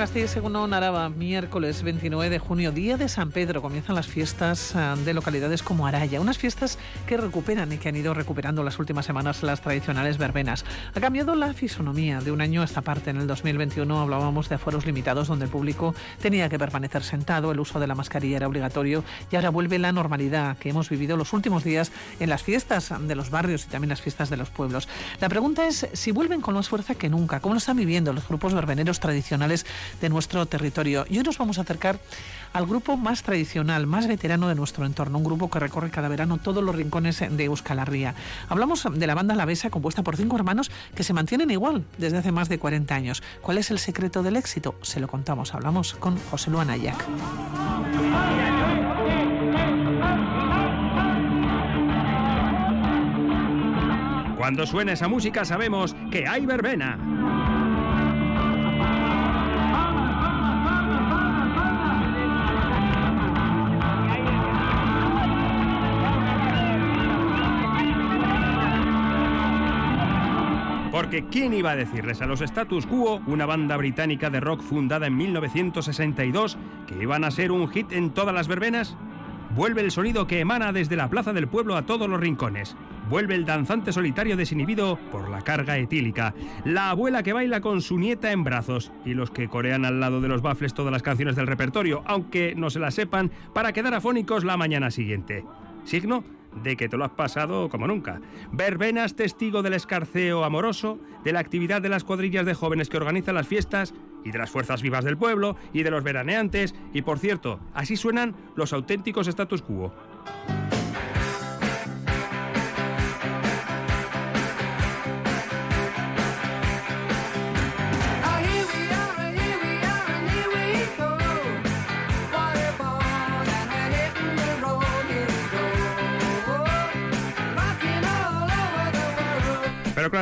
Gasteiz, según Araba, miércoles 29 de junio, día de San Pedro, comienzan las fiestas ah, de localidades como Araya, unas fiestas que recuperan y que han ido recuperando las últimas semanas las tradicionales verbenas. Ha cambiado la fisonomía de un año a esta parte. En el 2021 hablábamos de aforos limitados donde el público tenía que permanecer sentado, el uso de la mascarilla era obligatorio y ahora vuelve la normalidad que hemos vivido los últimos días en las fiestas de los barrios y también las fiestas de los pueblos. La pregunta es si vuelven con más fuerza que nunca, cómo lo están viviendo los grupos verbeneros tradicionales de nuestro territorio. Y hoy nos vamos a acercar al grupo más tradicional, más veterano de nuestro entorno, un grupo que recorre cada verano todos los rincones de Euskal Herria. Hablamos de la banda Lavesa, compuesta por cinco hermanos que se mantienen igual desde hace más de 40 años. ¿Cuál es el secreto del éxito? Se lo contamos. Hablamos con José Luan Ayac. Cuando suena esa música sabemos que hay verbena. ¿Quién iba a decirles a los Status Quo, una banda británica de rock fundada en 1962, que iban a ser un hit en todas las verbenas? Vuelve el sonido que emana desde la plaza del pueblo a todos los rincones. Vuelve el danzante solitario desinhibido por la carga etílica. La abuela que baila con su nieta en brazos. Y los que corean al lado de los bafles todas las canciones del repertorio, aunque no se las sepan, para quedar afónicos la mañana siguiente. Signo de que te lo has pasado como nunca. Verbenas testigo del escarceo amoroso, de la actividad de las cuadrillas de jóvenes que organizan las fiestas y de las fuerzas vivas del pueblo y de los veraneantes y por cierto, así suenan los auténticos status quo.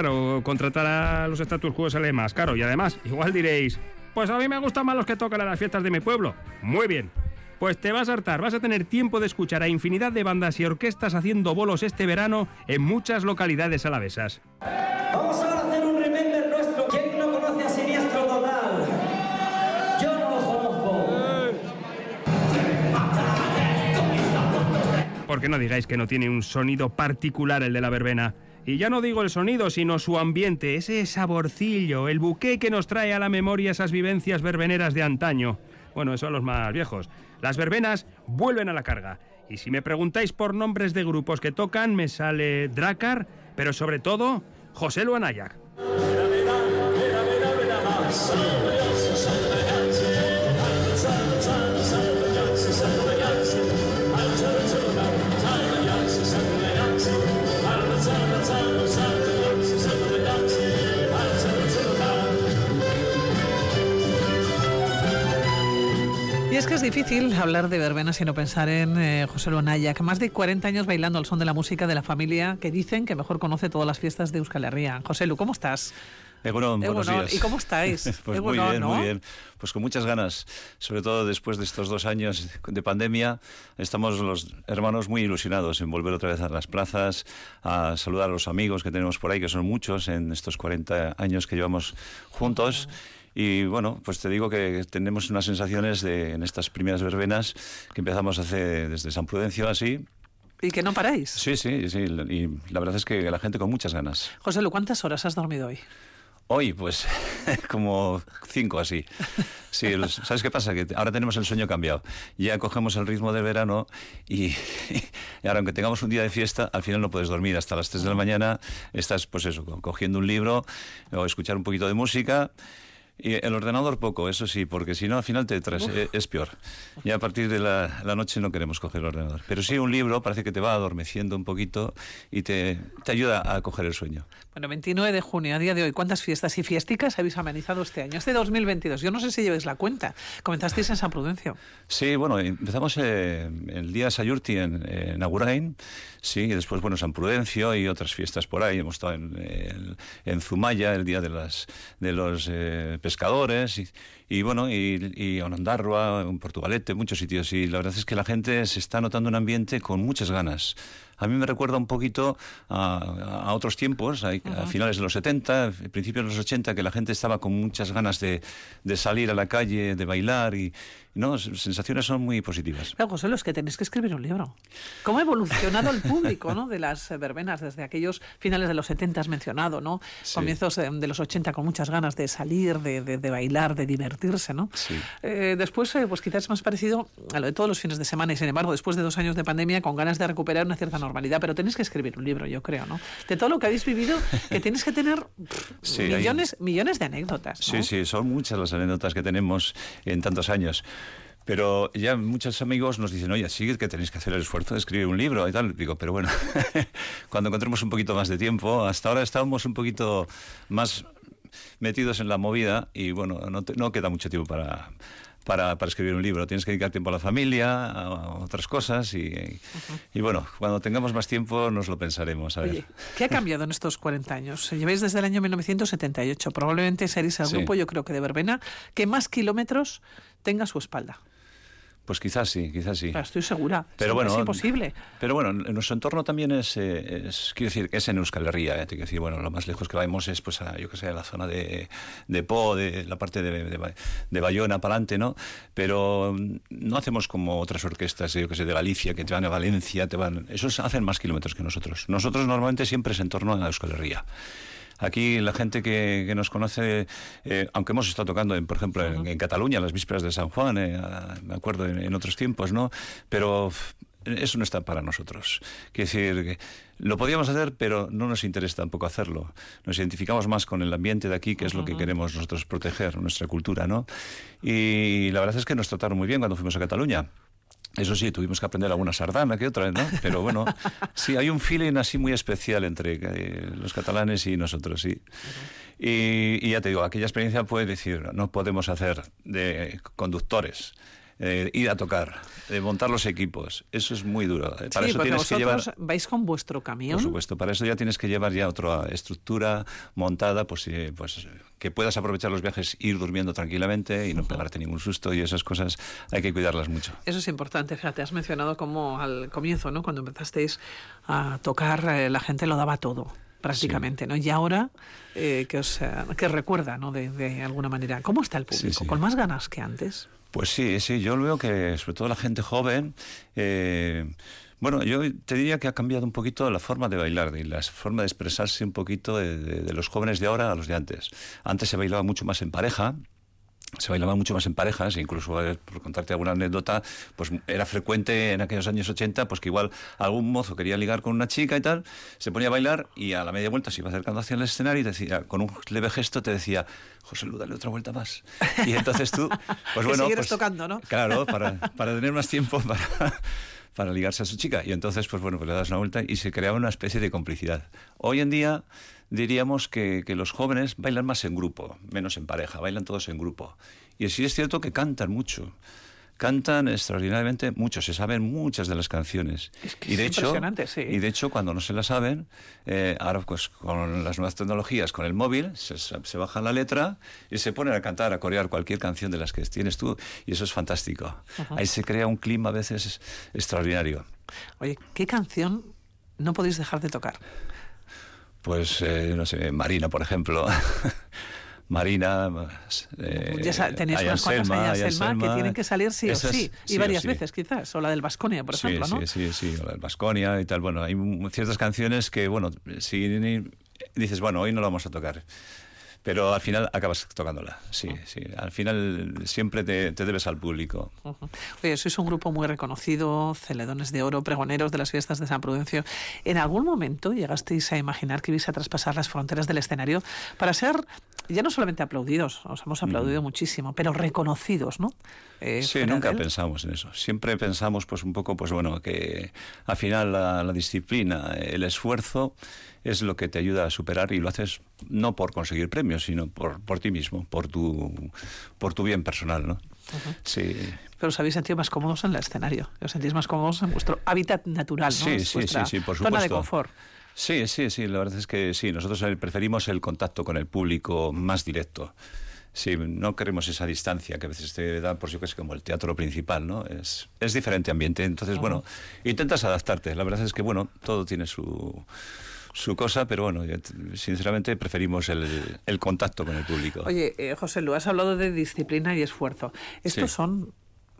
Claro, contratar a los status quo sale más caro y además, igual diréis, pues a mí me gustan más los que tocan en las fiestas de mi pueblo. Muy bien. Pues te vas a hartar, vas a tener tiempo de escuchar a infinidad de bandas y orquestas haciendo bolos este verano en muchas localidades alavesas. Vamos a hacer un remember nuestro. ¿Quién no conoce a Siniestro Total? Yo no lo conozco. Porque no digáis que no tiene un sonido particular el de la verbena. Y ya no digo el sonido, sino su ambiente, ese saborcillo, el buque que nos trae a la memoria esas vivencias verbeneras de antaño. Bueno, eso a los más viejos. Las verbenas vuelven a la carga. Y si me preguntáis por nombres de grupos que tocan, me sale Dracar, pero sobre todo José Luanayac. Difícil hablar de verbena sin no pensar en eh, José Lonaya, que más de 40 años bailando al son de la música de la familia que dicen que mejor conoce todas las fiestas de Euskal Herria. José Lu, ¿cómo estás? Egunon, buenos días. ¿Y cómo estáis? pues muy bien, muy bien. Pues con muchas ganas, sobre todo después de estos dos años de pandemia, estamos los hermanos muy ilusionados en volver otra vez a las plazas, a saludar a los amigos que tenemos por ahí, que son muchos en estos 40 años que llevamos juntos. Y bueno, pues te digo que tenemos unas sensaciones de, en estas primeras verbenas que empezamos hace desde San Prudencio así, ¿Y que no paráis? Sí, sí, sí. Y la verdad es que la gente con muchas ganas. José Lu, ¿cuántas horas has dormido hoy? Hoy, pues, como cinco así. Sí, ¿sabes qué pasa? Que ahora tenemos el sueño cambiado. Ya cogemos el ritmo del verano y, y, ahora, aunque tengamos un día de fiesta, al final no puedes dormir hasta las 3 de la mañana. Estás, pues eso, cogiendo un libro o escuchar un poquito de música y el ordenador poco, eso sí, porque si no al final te traes, eh, es peor. Y a partir de la, la, noche no queremos coger el ordenador. Pero sí un libro parece que te va adormeciendo un poquito y te, te ayuda a coger el sueño. Bueno, 29 de junio, a día de hoy, ¿cuántas fiestas y fiesticas habéis amenizado este año? Este 2022, yo no sé si llevéis la cuenta. Comenzasteis en San Prudencio. Sí, bueno, empezamos eh, el día Sayurti en, en Agurain, sí, y después, bueno, San Prudencio y otras fiestas por ahí. Hemos estado en, en, en Zumaya, el día de, las, de los eh, pescadores, y, y bueno, y, y Onondarroa, en Portugalete, muchos sitios. Y la verdad es que la gente se está notando un ambiente con muchas ganas a mí me recuerda un poquito a, a otros tiempos, a, a, finales de los 70, principios de los 80, que la gente estaba con muchas ganas de, de salir a la calle, de bailar y, no, sensaciones son muy positivas. Pero José, los que tenéis que escribir un libro. ¿Cómo ha evolucionado el público ¿no? de las verbenas desde aquellos finales de los 70 has mencionado, ¿no? Sí. Comienzos de, de, los 80 con muchas ganas de salir, de, de, de bailar, de divertirse, ¿no? Sí. Eh, después, eh, pues quizás es más parecido a lo de todos los fines de semana y sin embargo, después de dos años de pandemia, con ganas de recuperar una cierta normalidad. Pero tenéis que escribir un libro, yo creo, ¿no? De todo lo que habéis vivido, que tienes que tener Sí, millones, hay- millones de anécdotas. ¿no? Sí, sí, son muchas las anécdotas que tenemos en tantos años. Pero ya muchos amigos nos dicen, oye, sí que tenéis que hacer el esfuerzo de escribir un libro y tal. Digo, pero bueno, cuando encontremos un poquito más de tiempo, hasta ahora estábamos un poquito más metidos en la movida y bueno, no, te- no queda mucho tiempo para, para, para escribir un libro. Tienes que dedicar tiempo a la familia, a otras cosas y, y bueno, cuando tengamos más tiempo nos lo pensaremos. A ver. Oye, ¿qué ha cambiado en estos 40 años? Lleváis desde el año 1978. Probablemente seréis el Sí. grupo, yo creo que de verbena, que más kilómetros tenga a su espalda. Pues quizás sí, quizás sí. Claro, estoy segura. Pero es, bueno, es imposible. Pero bueno, en nuestro entorno también es, eh, es quiero decir, es en Euskal Herria. eh, Quiero decir, bueno, lo más lejos que vamos es, pues, a, yo que sé, a la zona de, de Po, de la parte de, de, de Bayona para adelante, ¿no? Pero mm, no hacemos como otras orquestas, yo que sé, de Galicia, que te van a Valencia, te van... Esos hacen más kilómetros que nosotros. Nosotros normalmente siempre es en torno a Euskal Herria. Aquí la gente que, que nos conoce, eh, aunque hemos estado tocando, en, por ejemplo, en, en Cataluña, las vísperas de San Juan, eh, a- me acuerdo en, en otros tiempos, ¿no? Pero eso no está para nosotros. Quiero decir, que lo podíamos hacer, pero no nos interesa tampoco hacerlo. Nos identificamos más con el ambiente de aquí, que es lo que queremos nosotros proteger, nuestra cultura, ¿no? Y la verdad es que nos trataron muy bien cuando fuimos a Cataluña. Eso sí, tuvimos que aprender alguna sardana que otra, ¿no? Pero bueno, sí, hay un feeling así muy especial entre eh, los catalanes y nosotros, sí. Y, y ya te digo, aquella experiencia puede decir, no podemos hacer de conductores, eh, ir a tocar, de montar los equipos. Eso es muy duro. Eh, Para sí, eso tienes que llevar... vais con vuestro camión. Por supuesto, para eso ya tienes que llevar ya otra estructura montada, pues, eh, pues que puedas aprovechar los viajes, ir durmiendo tranquilamente y no pegarte ningún susto y esas cosas hay que cuidarlas mucho. Eso es importante, fíjate, has mencionado como al comienzo, ¿no? Cuando empezasteis a tocar, eh, la gente lo daba todo, prácticamente, ¿no? Y ahora, eh, que os eh, que recuerda, ¿no? De, de alguna manera. ¿Cómo está el público? Sí, sí. ¿Con más ganas que antes? Pues sí, sí, yo veo que sobre todo la gente joven, eh, bueno, yo te diría que ha cambiado un poquito la forma de bailar y la forma de expresarse un poquito de, los jóvenes de ahora a los de antes. Antes se bailaba mucho más en pareja. Se bailaba mucho más en parejas, e incluso eh, por contarte alguna anécdota, pues era frecuente en aquellos años 80, pues que igual algún mozo quería ligar con una chica y tal, se ponía a bailar y a la media vuelta se iba acercando hacia el escenario y decía, con un leve gesto te decía, José Lu, dale otra vuelta más. Y entonces tú, pues bueno, pues, tocando, ¿no? Claro, para, para tener más tiempo para, para ligarse a su chica. Y entonces, pues bueno, pues le das una vuelta y se creaba una especie de complicidad. Hoy en día diríamos que, que los jóvenes bailan más en grupo, menos en pareja, bailan todos en grupo. Y sí es cierto que cantan mucho. Cantan extraordinariamente mucho, se saben muchas de las canciones. Es que y de es hecho, impresionante, sí. y de hecho, cuando no se la saben, eh, ahora pues con las nuevas tecnologías, con el móvil, se, se baja la letra y se ponen a cantar, a corear cualquier canción de las que tienes tú, y eso es fantástico. Ahí se crea un clima a veces extraordinario. Oye, ¿qué canción no podéis dejar de tocar? Pues, eh, no sé, Marina, por ejemplo. Marina, eh, ya tenéis unas cuantas Selma, Ayán Selma que Selma. tienen que salir sí o sí, y sí varias sí. veces quizás, o la del Vasconia, por ejemplo, ¿no? Sí, sí, sí, o la del Vasconia y tal. Bueno, hay ciertas canciones que, bueno, si dices, bueno, hoy no la vamos a tocar. Pero al final acabas tocándola, sí, sí. Al final siempre te, te debes al público. Ujú. Oye, sois un grupo muy reconocido, celedones de oro, pregoneros de las fiestas de San Prudencio. ¿En algún momento llegasteis a imaginar que ibais a traspasar las fronteras del escenario para ser ya no solamente aplaudidos, os hemos aplaudido muchísimo, pero reconocidos, ¿no? Eh, Sí, nunca pensamos en eso. Siempre pensamos, pues un poco, pues bueno, que al final la, la disciplina, el esfuerzo es lo que te ayuda a superar y lo haces no por conseguir premios, sino por, por ti mismo, por tu, por tu bien personal, ¿no? Sí. Pero os habéis sentido más cómodos en el escenario, os sentís más cómodos en vuestro hábitat natural, ¿no? Sí, Es sí, sí, sí, por Zona de supuesto. confort. Sí, sí, sí, la verdad es que sí, nosotros eh, preferimos el contacto con el público más directo. Sí, no queremos esa distancia que a veces te da, por que es como el teatro principal, ¿no? Es, es diferente ambiente. Entonces, bueno, intentas adaptarte. La verdad es que, bueno, todo tiene su su cosa, pero bueno, sinceramente preferimos el, el contacto con el público. Oye, eh, José Lu, has hablado de disciplina y esfuerzo. Estos son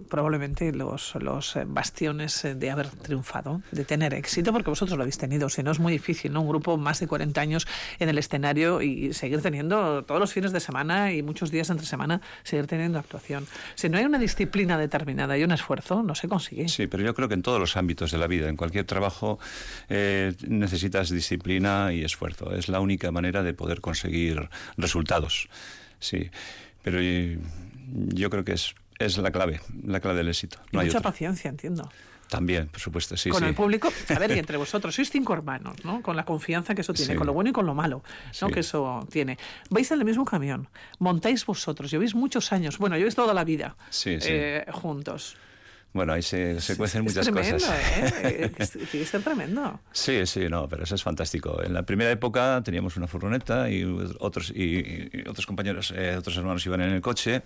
probablemente los, los eh, bastiones eh, de haber triunfado, de tener éxito, porque vosotros lo habéis tenido, si no es muy difícil, ¿no? Un grupo más de 40 años en el escenario y seguir teniendo todos los fines de semana y muchos días entre semana, seguir teniendo actuación. Si no hay una disciplina determinada y un esfuerzo, no se consigue. Sí, pero yo creo que en todos los ámbitos de la vida, en cualquier trabajo, eh, necesitas disciplina y esfuerzo. Es la única manera de poder conseguir resultados. Sí, pero yo creo que es es la clave, la clave del éxito. No mucha paciencia, entiendo. También, por supuesto, sí. Con el público, a ver, y entre vosotros, sois cinco hermanos, ¿no? Con la confianza que eso tiene, con lo bueno y con lo malo, ¿no? Que eso tiene. Vais en el mismo camión, montáis vosotros, lleváis muchos años, bueno, lleváis toda la vida eh, juntos. Bueno, ahí se, se cuecen muchas es tremendo, cosas. ¿eh? Tiene que ser tremendo. Sí, sí, no, pero eso es fantástico. En la primera época teníamos una furgoneta y otros, y, otros compañeros, eh, otros hermanos iban en el coche,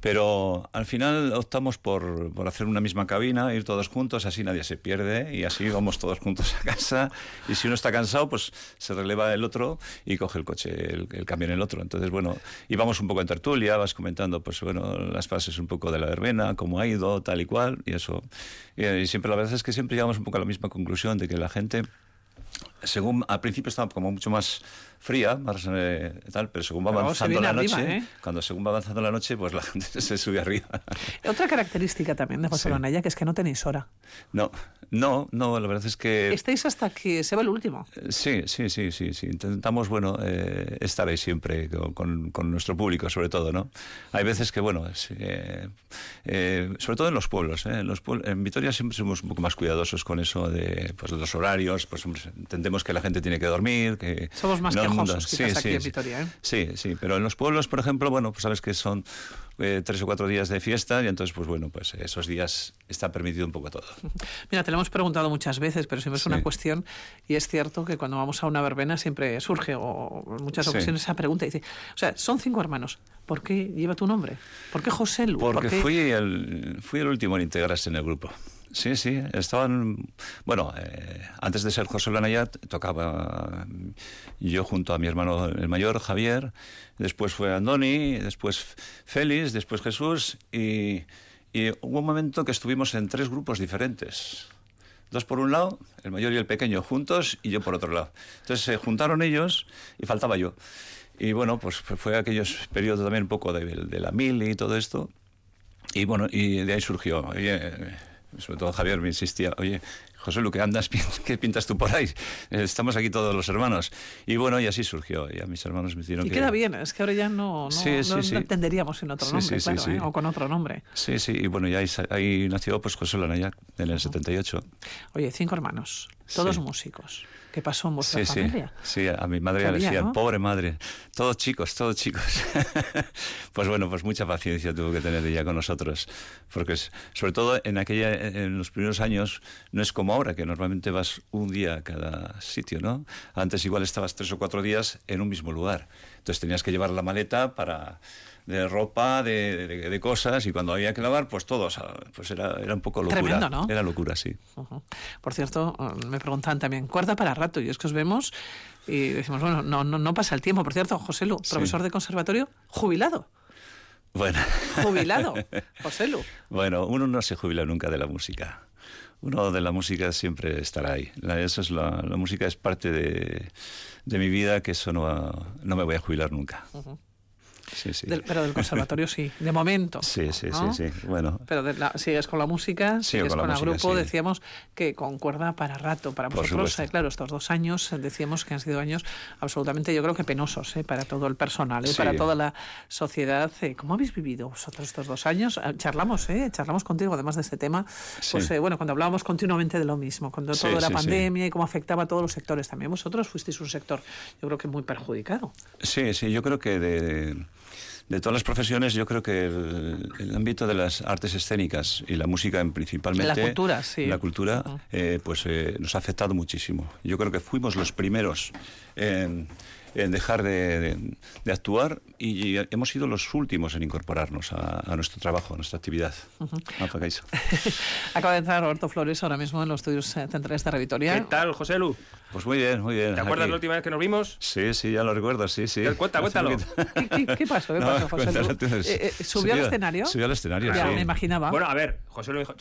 pero al final optamos por, por, hacer una misma cabina, ir todos juntos, así nadie se pierde y así vamos todos juntos a casa. Y si uno está cansado, pues se releva el otro y coge el coche, el, el camión el otro. Entonces, bueno, íbamos un poco en tertulia, vas comentando, pues bueno, las fases un poco de la verbena, cómo ha ido, tal y cual y eso. Y, siempre la verdad es que siempre llegamos un poco a la misma conclusión de que la gente, según al principio estaba como mucho más fría, más eh, tal, pero según va avanzando la noche, ¿eh? cuando según va avanzando la noche, pues la gente se sube arriba. Otra característica también de José sí. que es que no tenéis hora. No, no, no, la verdad es que... Estáis hasta que se va el último. Eh, sí, sí, sí, sí, sí. Intentamos, bueno, eh, estar ahí siempre con, con, nuestro público, sobre todo, ¿no? Hay veces que, bueno, eh, sobre todo en los pueblos, En, los en Vitoria siempre somos un poco más cuidadosos con eso de, pues, los horarios, pues entendemos que la gente tiene que dormir, que... Somos más que sí, aquí sí, en Vitoria. ¿eh? Sí, sí, pero en los pueblos, por ejemplo, bueno, pues sabes que son eh, tres o cuatro días de fiesta y entonces, pues bueno, pues esos días está permitido un poco todo. Mira, te lo hemos preguntado muchas veces, pero siempre es una cuestión y es cierto que cuando vamos a una verbena siempre surge o en muchas ocasiones esa pregunta. Dice, o sea, son cinco hermanos, ¿por qué lleva tu nombre? ¿Por qué José Lu? Porque Fui, el, fui el último en integrarse en el grupo. Sí, sí, estaban. Bueno, eh, antes de ser José Lanayat, tocaba yo junto a mi hermano el mayor, Javier, después fue Andoni, después Félix, después Jesús, y, hubo un momento que estuvimos en tres grupos diferentes. Dos por un lado, el mayor y el pequeño juntos, y yo por otro lado. Entonces se juntaron ellos y faltaba yo. Y bueno, pues fue aquellos periodos también un poco de, de la mil y todo esto. Y bueno, y de ahí surgió sobre todo Javier me insistía, oye, José Lu, ¿qué andas? ¿Qué pintas tú por ahí? Estamos aquí todos los hermanos. Y bueno, y así surgió. Y a mis hermanos me dijeron y queda bien, es que ahora ya no, no, entenderíamos sin otro nombre, claro, ¿eh? o con otro nombre. Sí, sí, y bueno, y ahí, nació pues José Lanaya en el 78. Oye, cinco hermanos, todos músicos. ¿Qué pasó en vuestra sí, familia? Sí, a mi madre le decían, pobre madre, todos chicos, todos chicos. pues bueno, pues mucha paciencia tuvo que tener ella con nosotros, porque sobre todo en aquella, en los primeros años no es como ahora, que normalmente vas un día a cada sitio, ¿no? Antes igual estabas tres o cuatro días en un mismo lugar, entonces tenías que llevar la maleta para de ropa, de, de, cosas, y cuando había que lavar, pues todo, pues era, era un poco locura. Tremendo, ¿no? Era locura, sí. Por cierto, me preguntan también, cuerda para rato, y es que os vemos y decimos, bueno, no, no, no pasa el tiempo. Por cierto, José Lu, profesor de conservatorio, jubilado. Bueno. Jubilado, José Lu. Bueno, uno no se jubila nunca de la música. Uno de la música siempre estará ahí. La, eso es la, la música es parte de, de, mi vida, que eso no, no me voy a jubilar nunca pero del conservatorio sí, de momento. Sí, sí, sí, sí. Bueno. Pero sigues con la música, sigues con, el grupo, decíamos que concuerda para rato, para vosotros. Eh, claro, estos dos años eh, decíamos que han sido años absolutamente, yo creo que penosos eh, para todo el personal, eh, para toda la sociedad. ¿Cómo habéis vivido vosotros estos dos años? Charlamos, ¿eh? Charlamos contigo, además de este tema. Pues bueno, cuando hablábamos continuamente de lo mismo, cuando todo la pandemia y cómo afectaba a todos los sectores. También vosotros fuisteis un sector, yo creo que muy perjudicado. Sí, sí, yo creo que de de todas las profesiones, yo creo que el, ámbito de las artes escénicas y la música principalmente... La cultura, sí. La cultura, eh, pues eh, nos ha afectado muchísimo. Yo creo que fuimos los primeros en, en dejar de, de- de actuar y, hemos sido los últimos en incorporarnos a, a nuestro trabajo, a nuestra actividad. Apa, Kaixo. Acaba de entrar Roberto Flores ahora mismo en los estudios eh, centrales de Revitoria. ¿Qué tal, José Lu? Pues muy bien, muy bien. ¿Te acuerdas aquí. la última vez que nos vimos? Sí, sí, ya lo recuerdo, sí, sí. Cuenta, cuéntalo. ¿Qué, qué- qué pasó? ¿Qué No, pasó, José? Lu? Eh, eh, ¿Subió al escenario? Subió al escenario, Ya, sí. me imaginaba. Bueno, a ver, José Lu dijo...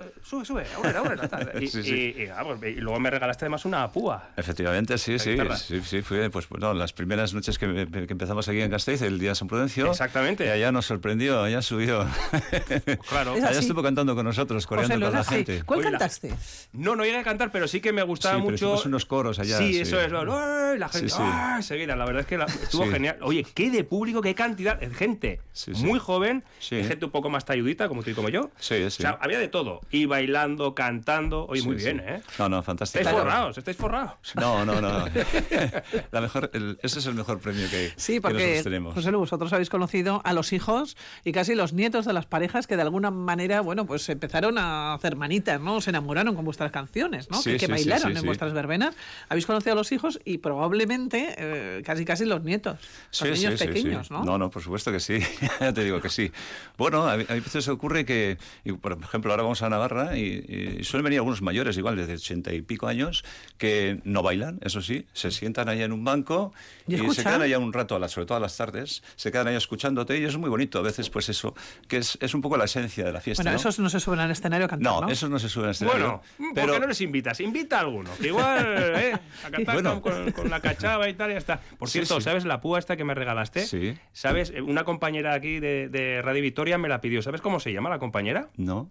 "Eh, Sube, sube, ahora, ahora. tal". Y, Sí, sí. y- y, vamos, y luego me regalaste además una púa. Efectivamente, sí, sí, sí, sí, fue pues bueno, las primeras noches que, que empezamos aquí en Gasteiz, el día de San Prudencio. Exactamente. Y allá nos sorprendió, allá subió. Claro. Es allá así. estuvo cantando con nosotros, coreando con la así. gente. ¿Cuál Oye, la- cantaste? No, no llegué a cantar, pero sí que me gustaba Sí, pero mucho. unos coros allá, Sí, sí. eso es. La gente. Sí, sí. ¡ay! Seguida, la verdad es que la- estuvo Sí. genial. Oye, qué de público, qué cantidad. de Gente Sí, sí. muy joven, gente un poco más talludita, como tú y como yo. Sí, sí. O sea, había de todo. Y bailando, cantando. Oye, muy Sí, bien, sí. ¿eh? No, no, fantástico. Estáis forrados, estáis forrados. No, no, no. La mejor, el- ese es el mejor premio que, Sí, que porque nosotros tenemos. José Lu, vosotros habéis conocido a los hijos y casi los nietos de las parejas que de alguna manera, bueno, pues empezaron a hacer manitas, ¿no? Se enamoraron con vuestras canciones, ¿no? Sí, que que sí, sí, bailaron sí, en sí. vuestras verbenas. Habéis conocido a los hijos y probablemente eh, casi casi los nietos, los Sí, niños sí, sí, pequeños, sí. ¿no? No, no, por supuesto que sí. ya te digo que sí. Bueno, a, a veces ocurre que, y, por ejemplo, ahora vamos a Navarra y, y suelen venir algunos mayores, igual desde ochenta y pico años, que no bailan, eso sí, se sientan allá en un banco ¿Y y, se quedan allá un rato, a las- sobre todo a las tardes, se quedan allá escuchándote y es muy bonito. A veces, pues eso, que es, es un poco la esencia de la fiesta. Bueno, ¿no? esos no se suben al escenario a cantar, no, ¿no? esos no se suben al escenario. Bueno, ¿por pero qué no les invitas? Invita a alguno, que igual, ¿eh? A cantar Bueno. con, con- con la cachava y tal, y ya está. Por Sí, cierto, sí. ¿sabes la púa esta que me regalaste? Sí. ¿Sabes? Eh, Una compañera aquí de, de Radio Victoria me la pidió. ¿Sabes cómo se llama la compañera? no.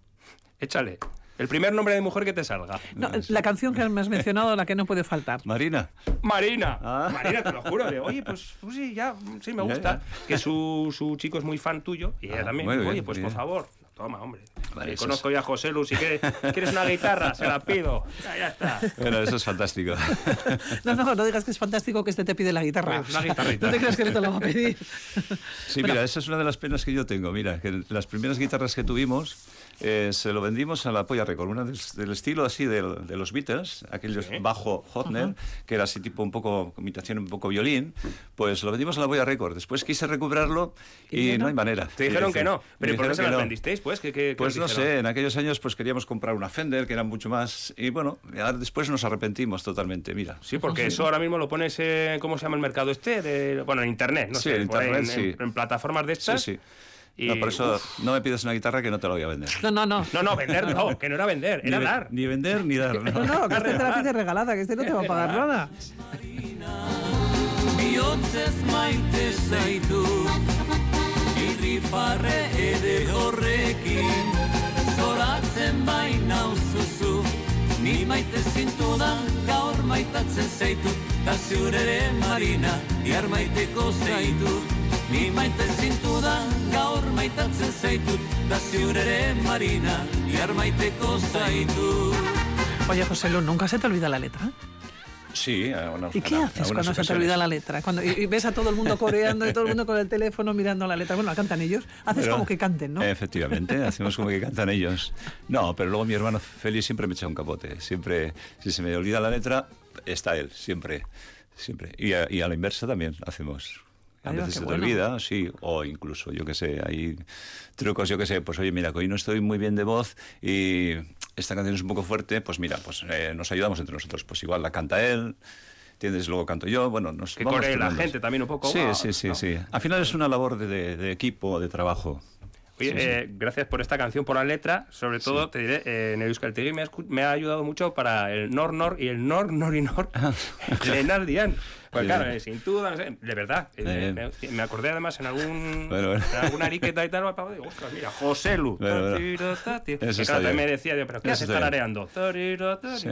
Échale. El primer nombre de mujer que te salga. No, la canción que me has mencionado, la que no puede faltar. Marina. Marina. Ah. Marina, te lo juro. De, Oye, pues, pues sí, ya, sí, me Ya, gusta. ya. Que su, su chico es muy fan tuyo y ella Ah, también. bien, Oye, pues muy por bien. favor. Toma, hombre. Vale, Eh, conozco ya a José Lu. Si quieres, quieres una guitarra, se la pido. Ya, ya está. Bueno, eso es fantástico. No, no, no digas que es fantástico que este te pide la guitarra. Pues una guitarrita. No te creas que no te lo va a pedir. Sí, mira, esa es una de las penas que yo tengo. Mira, que las primeras guitarras que tuvimos eh, se lo vendimos a la Polla Record, una del, del estilo así del- de, los Beatles, aquellos Sí. bajo Hotner, que era así tipo un poco, imitación un poco violín, pues lo vendimos a la Polla Record. Después quise recuperarlo y, ¿Y no? hay manera. Te dijeron que no. ¿Pero ¿y por qué se las no. vendisteis? Pues, ¿Qué, qué- qué Pues os no sé, en aquellos años pues queríamos comprar una Fender, que era mucho más... Y bueno, después nos arrepentimos totalmente, mira. Sí, porque eso ahora mismo lo pones en, ¿cómo se llama el mercado este? De, bueno, en internet, no Sí, sé, internet, en, sí. en plataformas de estas. Sí, sí. Y, No, por eso uf. no me pides una guitarra que no te la voy a vender. No, no, no. No, no, vender no, que no era vender, era ni, dar. ni vender ni dar. ¿no? No, no, que este te la pide regalada, que este no te va a pagar nada. bihotzez maite zaitu Irrifarre ere horrekin Zoratzen baina uzuzu Ni maite zintudan gaur maitatzen zaitu Da ziurere marina Iar maiteko zaitu Ni maite zintudan gaur maitatzen zaitut Da ziurere marina Iar maiteko zaitu Oye, José Lu, ¿nunca se te olvida la letra? Sí, a unas- ¿Y qué a- a haces algunas cuando se te olvida la letra? Cuando, y, y ves a todo el mundo coreando y todo el mundo con el teléfono mirando la letra. Bueno, la cantan ellos. Haces Pero- como que canten, ¿no? Efectivamente, hacemos como que cantan ellos. No, pero luego mi hermano Félix siempre me echa un capote. Siempre, si se me olvida la letra, está él, siempre. siempre. Y a, y a la inversa también hacemos. A veces se te bueno. olvida, sí, o incluso, yo qué sé, hay trucos, yo qué sé, pues oye, mira, que hoy no estoy muy bien de voz y esta canción es un poco fuerte, pues mira, pues eh, nos ayudamos entre nosotros. Pues igual la canta él, ¿entiendes? Luego canto yo, bueno, nos Que vamos coree la gente también un poco. Sí, Ah, sí, sí, no. sí. Al final es una labor de, de- de equipo, de trabajo. Oye, eh, gracias por esta canción, por la letra. Sobre todo, te diré, eh, en el Euskaltegui me me ha ayudado mucho para el Nor Nor y el Nor Nor y Nor. Lenar Dian. Pues Sí, claro, sí. eh, sin duda, no sé, de verdad. eh, me, me acordé además en algún Bueno, bueno. en alguna ariqueta y tal, digo, ostras, mira, José Lu. Bueno, está claro, me decía yo, pero ¿qué haces tarareando? Sí.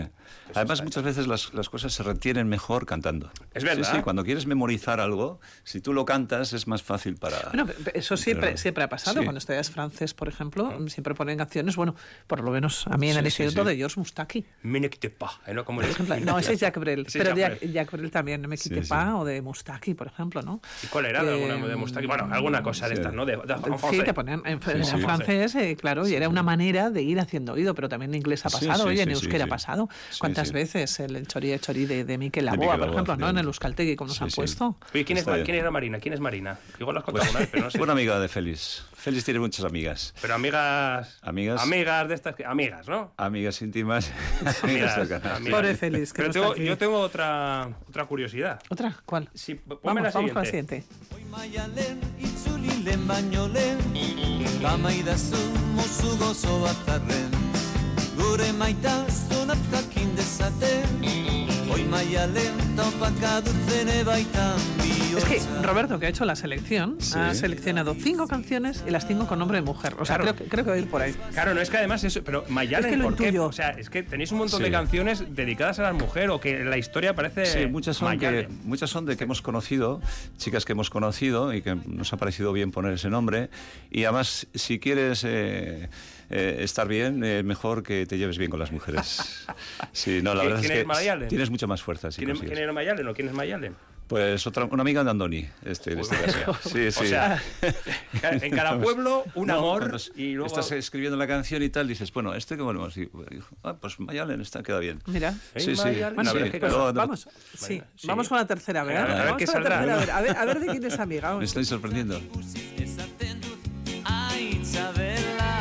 Además, muchas veces las, las cosas se retienen mejor cantando. Es verdad. Sí, sí, cuando quieres memorizar algo, si tú lo cantas es más fácil para... Bueno, eso siempre, Pero- siempre ha pasado. sí. Cuando estudias francés, por ejemplo, siempre ponen canciones, bueno, por lo menos a mí en Sí, el instituto sí. de George Mustaki. Me ne quitte pas, ¿eh? ¿no? Como le- Por ejemplo, no, ese es Jacques Brel, pero Jacques Jacques, Brel. Jacques Brel también, no me Sí. Kepa o de Mustaki, por ejemplo, ¿no? ¿Y cuál era? ¿Alguna de Mustaki? Bueno, alguna cosa de sí. estas, ¿no? De, de Sí, te ponían en, en sí. francés, eh, claro, y era una manera de ir haciendo oído, pero también en inglés ha Sí, pasado, sí, oye, en sí, sí, euskera sí. ha pasado. Sí, ¿Cuántas sí. veces el, el chorí de chorí de, de Miquel Laboa, por Laboa, ejemplo, ¿no? En el. Euskaltegui, como nos Sí, han sí. puesto? Oye, ¿quién, es. ¿quién era Marina? ¿Quién es Marina? Igual lo has contado Pues, alguna vez, pero no sé. Una amiga de Félix. Félix tiene muchas amigas. Pero amigas... Amigas. Amigas de estas... que- Amigas, ¿no? Amigas íntimas. Amigas, cercanas. amigas. Pobre Félix, que Pero no tengo- está aquí. yo tengo otra, otra curiosidad. ¿Otra? ¿Cuál? Sí, ponme Vamos, la vamos con la siguiente. Gure maitasunak jakin dezaten Oi maialen taupaka dutzen baita Es que Roberto, que ha hecho la selección, Sí. ha seleccionado cinco canciones y las cinco con nombre de mujer. O sea, Claro. creo, que- creo que va a ir por ahí. Claro, no es que además eso, pero Mayalen, Es que lo ¿por qué? O sea, es que tenéis un montón Sí. de canciones dedicadas a la mujer o que la historia parece Sí, muchas son, que, muchas son de que hemos conocido, chicas que hemos conocido y que nos ha parecido bien poner ese nombre. Y además, si quieres eh, eh, estar bien, eh, mejor que te lleves bien con las mujeres. Sí, no, la ¿Quién- verdad quién es es que Mayalen? tienes mucha más fuerza. Si ¿Quién, quién era Mayalen o quién es Mayalen? Pues otra, una amiga de Andoni, este, en este caso. Sí, sí. O sea, en cada pueblo un No, amor cuando y luego... Estás escribiendo la canción y tal, dices, bueno, este que ponemos. Y, ah, pues Mayalen, está, queda bien. Mira. ¿Eh, Sí, sí. Mayalen? Bueno, sí, ver, ¿qué pues luego- vamos, sí, sí. vamos con la tercera, ¿verdad? a ver Vamos qué con la saldrá, tercera, ¿no? a ver, a ver, a ver de quién es amiga. vamos. Me estáis sorprendiendo. Ezaten dut aitzabela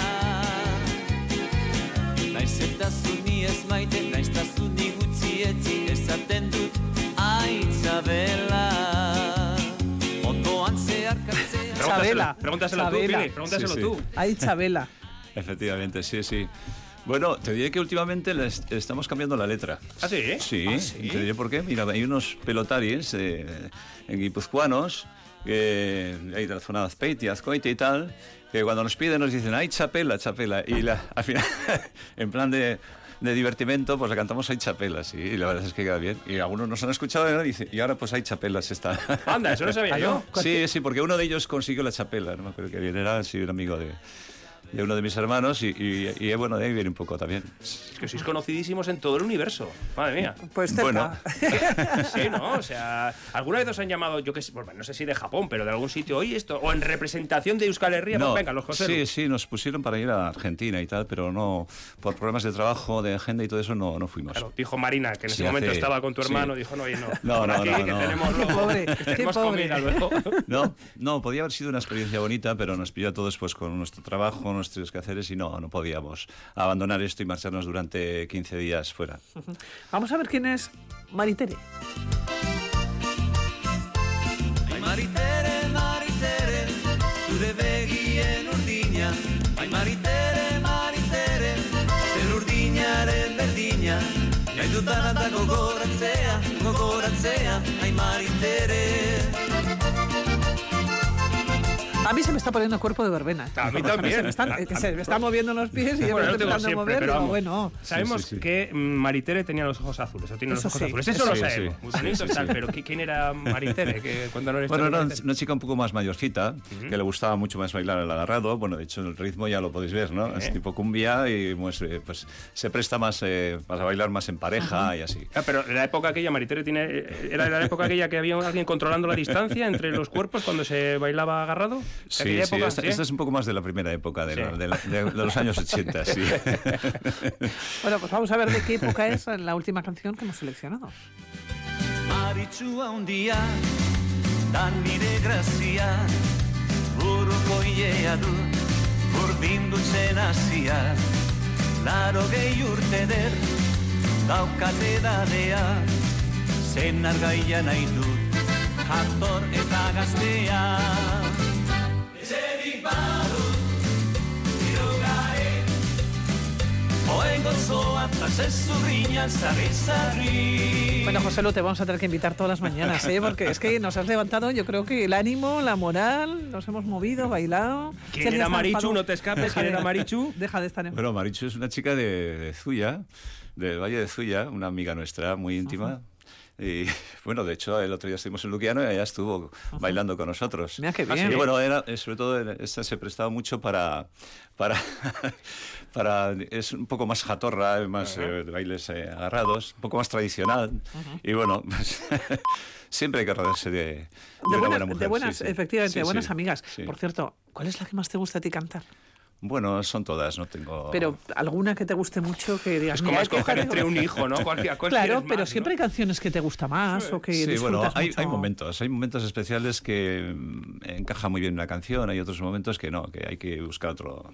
Naiz eta zuni ez maite, naiz eta zuni gutxi etzi Ezaten dut zeharkatzea Pregúntaselo, Chabela. pregúntaselo tú, Chabela. Pili, pregúntaselo Sí, sí. tú. Ahí Chabela. Efectivamente, sí, sí. Bueno, te diré que últimamente le est- estamos cambiando la letra. ¿Ah, sí? Sí, ¿Ah, sí? te diré por qué. Mira, hay unos pelotaris eh, en guipuzcoanos, que hay de la zona de Azpeitia, Azcoite y tal, que cuando nos piden nos dicen, ay, chapela, chapela. Y la, al final, en plan de, de divertimento, pues le cantamos ay, chapela, sí, y la verdad es que queda bien. Y algunos nos han escuchado y ahora dicen, y ahora pues hay chapelas está. Anda, eso no sabía yo. Sí, sí, porque uno de ellos consiguió la chapela, no me acuerdo que bien era, sí, un amigo de, de uno de mis hermanos y, y, y, bueno, de ahí viene un poco también. Es que sois conocidísimos en todo el universo. Madre mía. Pues cerca. Bueno. Sí, ¿no? O sea, ¿alguna vez os han llamado, yo qué sé, bueno, no sé si de Japón, pero de algún sitio, oye, esto, o en representación de Euskal Herria, pues venga, los José. sí, sí, nos pusieron para ir a Argentina y tal, pero no, por problemas de trabajo, de agenda y todo eso, no, no fuimos. Claro, dijo Marina, que en ese Sí, momento hace- estaba con tu sí. hermano, dijo, no, oye, no. No, no, aquí, no, que no. tenemos Qué luego- pobre, que qué tenemos pobre. comida luego. No, no, podía haber sido una experiencia bonita, pero nos pilló a todos pues, con nuestro trabajo, nuestros quehaceres y no, no podíamos abandonar esto y marcharnos durante 15 días fuera. Vamos a ver quién es Maritere. Maritere, maritere, zure begien urdina Ai maritere, maritere, zer urdinaren berdina Nahi dutan eta gogoratzea, gogoratzea Ai maritere A mí se me está poniendo cuerpo de verbena. A mí también. Se me están, eh, que se me están moviendo los pies y yo Bueno, me no estoy mover. pero vamos. bueno, Sabemos Sí, sí, sí. que mm, Maritere tenía los ojos azules, o tiene Eso los ojos sí, azules. Eso lo sí. sabemos. Sí, Muy sí, bonito sí, y tal, sí. pero ¿qui- ¿quién era Maritere? Que la historia Bueno, era Maritere. una chica un poco más mayorcita, que le gustaba mucho más bailar el agarrado. Bueno, de hecho, el ritmo ya lo podéis ver, ¿no? Es Sí. tipo cumbia y pues, eh, pues se presta más eh, para bailar más en pareja y así. Ah, pero en la época aquella, Maritere tiene, eh, era la época aquella que había alguien controlando la distancia entre los cuerpos cuando se bailaba agarrado. ¿De Sí, sí, época? esta, ¿Sí? esta es un poco más de la primera época, de, Sí. la- de la- de- de los años 80, sí. bueno, pues vamos a ver de qué época es la última canción que hemos seleccionado. Maritxua handia, dan nire grazia Buruko hilea du, urdindutzen hasia Laro gehi urte der, daukate dadea Zen argaia nahi dut, jator eta gaztea Bueno, José Lu, te vamos a tener que invitar todas las mañanas, ¿eh? porque es que nos has levantado, yo creo que el ánimo, la moral, nos hemos movido, bailado. ¿Quién era Marichu? enfadado- No te escapes, ¿quién era Marichu? Deja de estar en... Bueno, Marichu es una chica de, de Zuya, del Valle de Zuya, una amiga nuestra muy íntima. Y bueno, de hecho, el otro día estuvimos en Luquiano y ella estuvo bailando con nosotros. Mira qué bien. Y bueno, era, eh, sobre todo eh, esta se prestaba mucho para. para para es un poco más jatorra, más eh, bailes eh, agarrados, un poco más tradicional. Y bueno, pues, siempre hay que rodearse de, de De, una buena- buena mujer. de buenas, sí, sí. efectivamente, Sí, de buenas amigas. Por cierto, ¿cuál es la que más te gusta a ti cantar? Bueno, son todas, no tengo. Pero alguna que te guste mucho que digas. Es como "Mira, esta escoger tengo-". entre un hijo, ¿no? Cualquiera- cuál Claro, pero más, siempre ¿no? hay canciones que te gusta más o que Sí, disfrutas bueno, hay, mucho. hay momentos, hay momentos especiales que mm, encaja muy bien una canción, hay otros momentos que no, que hay que buscar otro.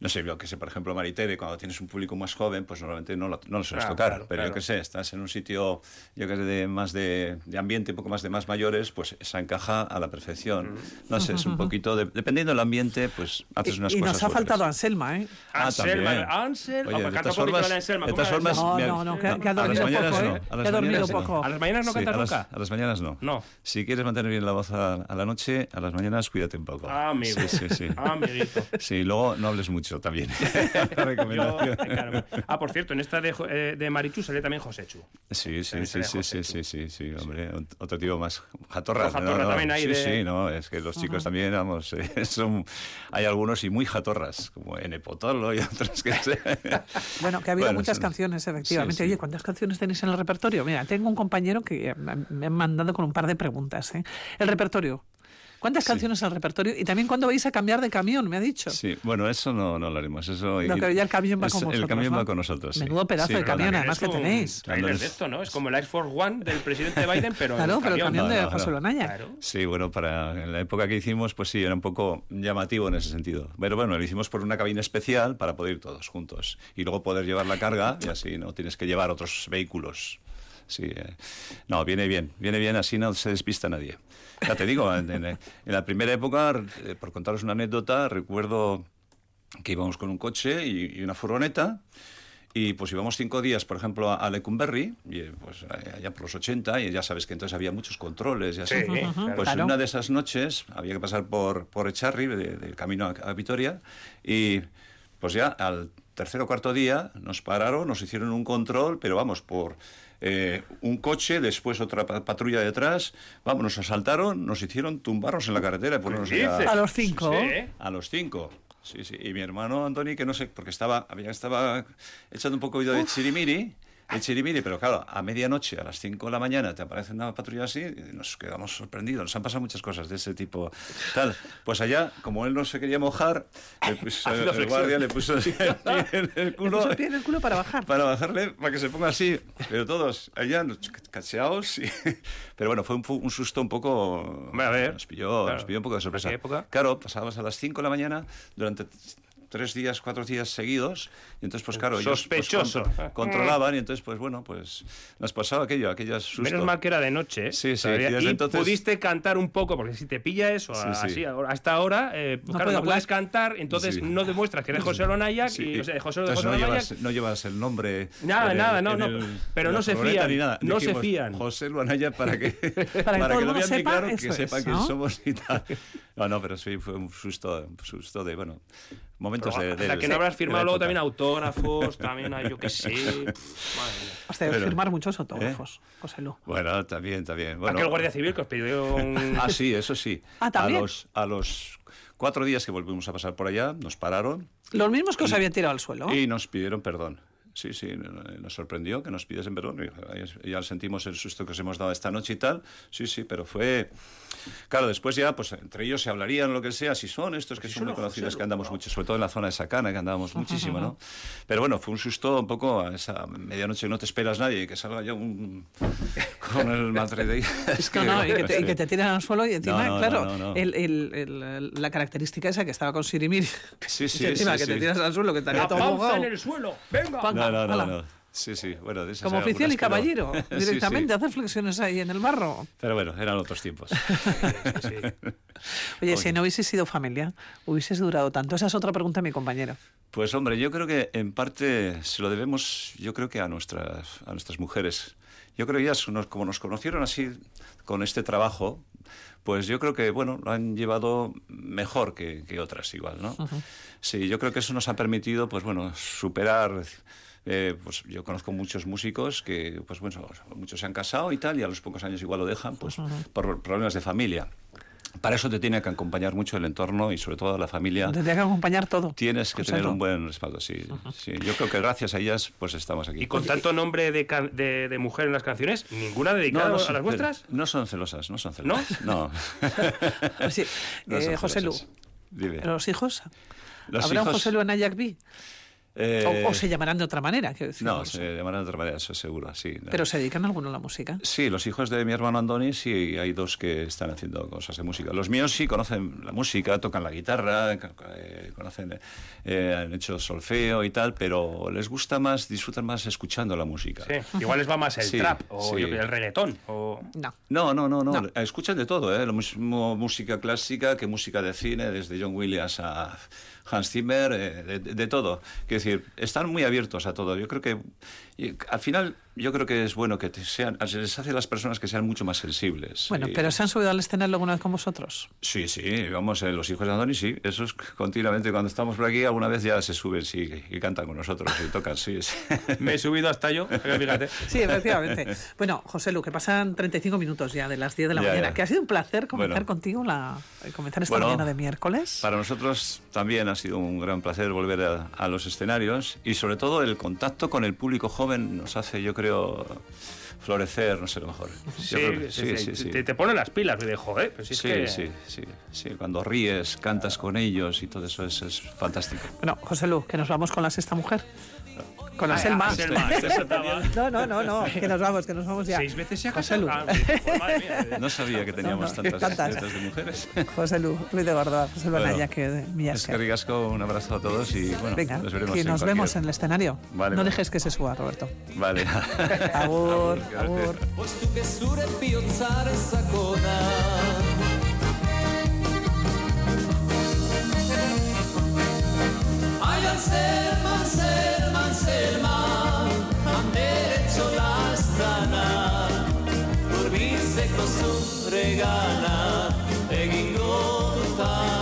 No sé, yo que sé, por ejemplo, Maritere, cuando tienes un público más joven, pues normalmente no lo, no lo sueles Claro, tocar. claro, pero claro. yo que sé, estás en un sitio, yo que sé, de más de, de ambiente, un poco más de más mayores, pues esa encaja a la perfección. No sé, es un poquito, de- dependiendo del ambiente, pues haces Y- unas y, cosas. nos ha u otras. faltado Anselma, ¿eh? Ah, Anselma, también. Ansel- Oye, de pues canta todas un poquito formas- la Anselma, de ¿cómo todas formas, Anselma? No, no, no, que, que ha a las dormido mañanas poco, no, ¿eh? a las Que ha dormido poco. ¿A las mañanas no Sí, nunca? a las mañanas no. No. Si quieres mantener bien la voz a, a la noche, a las mañanas cuídate un poco. Ah, amigo. Sí, sí, sí. Ah, amiguito. Sí, luego no hables mucho también. Yo- Recomendación. claro. Ah, por cierto, en esta de, Jo- eh, de Marichu sale también Josechu. Sí, sí, sí, sí, José, sí, sí, sí, sí, hombre, ot- otro tipo más jatorra. Jatorra también hay sí, de- sí, no, es que los chicos también, vamos, eh, son, hay algunos y muy jatorras, como en Epotolo y otros que sé. Bueno, que ha habido Bueno, muchas son- canciones, efectivamente. sí, sí. Oye, ¿cuántas canciones tenéis en el repertorio? Mira, tengo un compañero que me ha mandado con un par de preguntas. ¿eh? El repertorio. ¿Cuántas Sí. canciones en el repertorio? Y también cuándo vais a cambiar de camión, me ha dicho. Sí, bueno, eso no, no lo haremos. Eso, No, que ya el camión va es- con vosotros, El camión ¿no? va con nosotros. sí. Menudo pedazo Sí, de pero camión, además que tenéis. trailer Cuando de es- esto, ¿no? Es como el Air Force One del presidente Biden, pero Claro, en pero el camión No, de no, José no. Lonaya. Claro. Sí, bueno, para en la época que hicimos, pues sí, era un poco llamativo en ese sentido. Pero bueno, lo hicimos por una cabina especial para poder ir todos juntos y luego poder llevar la carga y así no tienes que llevar otros vehículos. Sí, eh, no, viene bien, viene bien, así no se despista nadie. Ya te digo, en, en- en la primera época, eh, por contaros una anécdota, recuerdo que íbamos con un coche y, y una furgoneta y pues íbamos cinco días, por ejemplo, a, Lecumberri, y, eh, pues allá por los 80, y ya sabes que entonces había muchos controles y así. Sí, claro. Pues Claro. en una de esas noches había que pasar por, por Echarri, de- del camino a, a Vitoria, y pues ya al tercer o cuarto día nos pararon, nos hicieron un control, pero vamos, por eh, un coche, después otra pa- patrulla detrás, vamos, nos asaltaron, nos hicieron tumbarnos en la carretera. y ponernos ¿Qué ya- dices? A los cinco. Sí, ¿eh? a los cinco. Sí, sí. Y mi hermano Antoni, que no sé, porque estaba, había, estaba echando un poco de chirimiri, el chirimiri, pero claro, a medianoche, a las 5 de la mañana, te aparece una patrulla así y nos quedamos sorprendidos. Nos han pasado muchas cosas de ese tipo. Tal. Pues allá, como él no se quería mojar, le puso- el flexión. guardia le puso el pie en el Le culo. puso el pie en el culo para bajar. Para bajarle, para que se ponga así. Pero todos allá, cacheados. y- Pero bueno, fue un, un susto un poco. A ver. Nos pilló, Claro. nos pilló un poco de sorpresa. ¿En qué época? Claro, pasábamos a las 5 de la mañana durante tres días, cuatro días seguidos. Y entonces, pues claro, ellos, pues, Sospechoso. contro- controlaban y entonces, pues bueno, pues nos pasaba aquello, aquellas sustos. Menos mal que era de noche. ¿eh? Sí, sí, y entonces- pudiste cantar un poco, porque si te pilla eso Sí, sí. así, hasta ahora, eh, No claro, puedo no hablar. puedes cantar, entonces Sí. no demuestras que eres José Lonaya Sí, y o sea, José, entonces José no, llevas, no llevas el nombre. Nada, en nada, no, no, pero en no se fían, ni nada. no se Dijimos, fían. José Luanaya para que, para el que lo vean bien sepa, claro, que sepan quién somos y tal. No, no, pero sí, fue un susto, un susto de, bueno, momentos de, Hasta del- que no habrás de firmado luego también autógrafos, también hay, yo qué sé. pf, madre mía. Hasta de Pero- firmar muchos autógrafos, José Lu. Bueno, también, también. Bueno, Aquel guardia civil que os pidió un... Ah, sí, eso sí. Ah, ¿también? A los, a los cuatro días que volvimos a pasar por allá, nos pararon Los mismos que os habían tirado al suelo. y nos pidieron perdón. Sí, sí, nos sorprendió que nos pidiesen perdón. Ya sentimos el susto que os hemos dado esta noche y tal. Sí, sí, pero fue... Claro, después ya, pues entre ellos se hablarían lo que sea, si son estos que son muy conocidos, que andamos mucho, sobre todo en la zona de Sacana, que andábamos muchísimo, ¿no? Pero bueno, fue un susto un poco a esa medianoche que no te esperas nadie y que salga ya un... con el madre de... Es No, no, y que, te, y que te tiran al suelo y encima, No, no, claro, no, no, no. el- el- el- la característica esa que estaba con Sirimiri. Sí, sí, y encima sí, que te sí. tiras al suelo, que estaría ¡La todo panza mojado. en el suelo! ¡Venga! No, no, no. Sí, sí, bueno, de esas Como oficial y caballero, Sí, sí. directamente, hacer flexiones ahí en el barro. Pero bueno, eran otros tiempos. Oye, si no hubiese sido familia, hubieses durado tanto. Esa es otra pregunta de mi compañero. Pues hombre, yo creo que en parte se lo debemos, yo creo que a nuestras, a nuestras mujeres. Yo creo que ellas, nos- como nos conocieron así con este trabajo, pues yo creo que, bueno, lo han llevado mejor que, que otras igual, ¿no? Sí, yo creo que eso nos ha permitido, pues bueno, superar eh, pues yo conozco muchos músicos que, pues bueno, muchos se han casado y tal, y a los pocos años igual lo dejan, pues por problemas de familia. Para eso te tiene que acompañar mucho el entorno y sobre todo la familia. Te tiene que acompañar todo. Tienes que tener un buen respaldo, sí, sí. Yo creo que gracias a ellas pues estamos aquí. Y con tanto nombre de, can- de, de mujer en las canciones, ¿ninguna dedicada a son- las vuestras? No son celosas, no son celosas. No. Pues sí, No eh, son José Lu. Dime. ¿los hijos? Los ¿Habrá un hijos- José Lu en Ajax B? Eh, O, o se llamarán de otra manera, quiero decir. No, se llamarán de otra manera, eso seguro, sí. Pero se dedican alguno a la música. Sí, los hijos de mi hermano Andoni, sí, hay dos que están haciendo cosas de música. Los míos sí conocen la música, tocan la guitarra, eh, conocen, eh, han hecho solfeo y tal, pero les gusta más, disfrutan más escuchando la música. Sí, igual les va más el Sí, trap o sí. yo qué, el reggaetón. O... No. No, no, no, no, No. Escuchan de todo, ¿eh? Lo mismo música clásica que música de cine, desde John Williams a Hans Zimmer, eh, de, de- todo. Quiero decir, están muy abiertos a todo. Yo creo que, y al final, yo creo que es bueno que te sean, se les hace a las personas que sean mucho más sensibles. Bueno, Y- pero se han subido al escenario alguna vez con vosotros. Sí, sí, vamos, eh, los hijos de Andoni, sí, esos continuamente, cuando estamos por aquí, alguna vez ya se suben, sí, y cantan con nosotros, y tocan, sí. sí. Me he subido hasta yo, fíjate. Sí, efectivamente. bueno, José Lu, que pasan 35 minutos ya de las 10 de la Ya, mañana. ya. Que ha sido un placer comenzar Bueno. contigo la, eh, comenzar esta Bueno, mañana de miércoles. Para nosotros también ha sido un gran placer volver a, a los escenarios y sobre todo el contacto con el público joven nos hace, yo creo, florecer, no sé lo mejor. Sí, que- sí, sí, Te, te pone las pilas y de joder, pues si es Sí, que... sí, sí, sí. Cuando ríes, cantas con ellos y todo eso es, es fantástico. Bueno, José Lu, que nos vamos con la sexta mujer. Con la Selma. Selma, eso estaba- No, no, no, no, que nos vamos, que nos vamos ya. Seis veces se ha José Lu. casado. Ah, pues. No sabía que teníamos No, no, tantas tantas. letras de mujeres. José Lu, Ruiz de Gordoa, José Lu Bueno, Anaya, que de Es que ricasco, un abrazo a todos y bueno, Venga, nos veremos en nos cualquier- vemos en el escenario. Vale, no vale. dejes que se suba, Roberto. Vale. Agur, Agur, zelma Andere txola astana Urbizeko zure gana Egingo dutan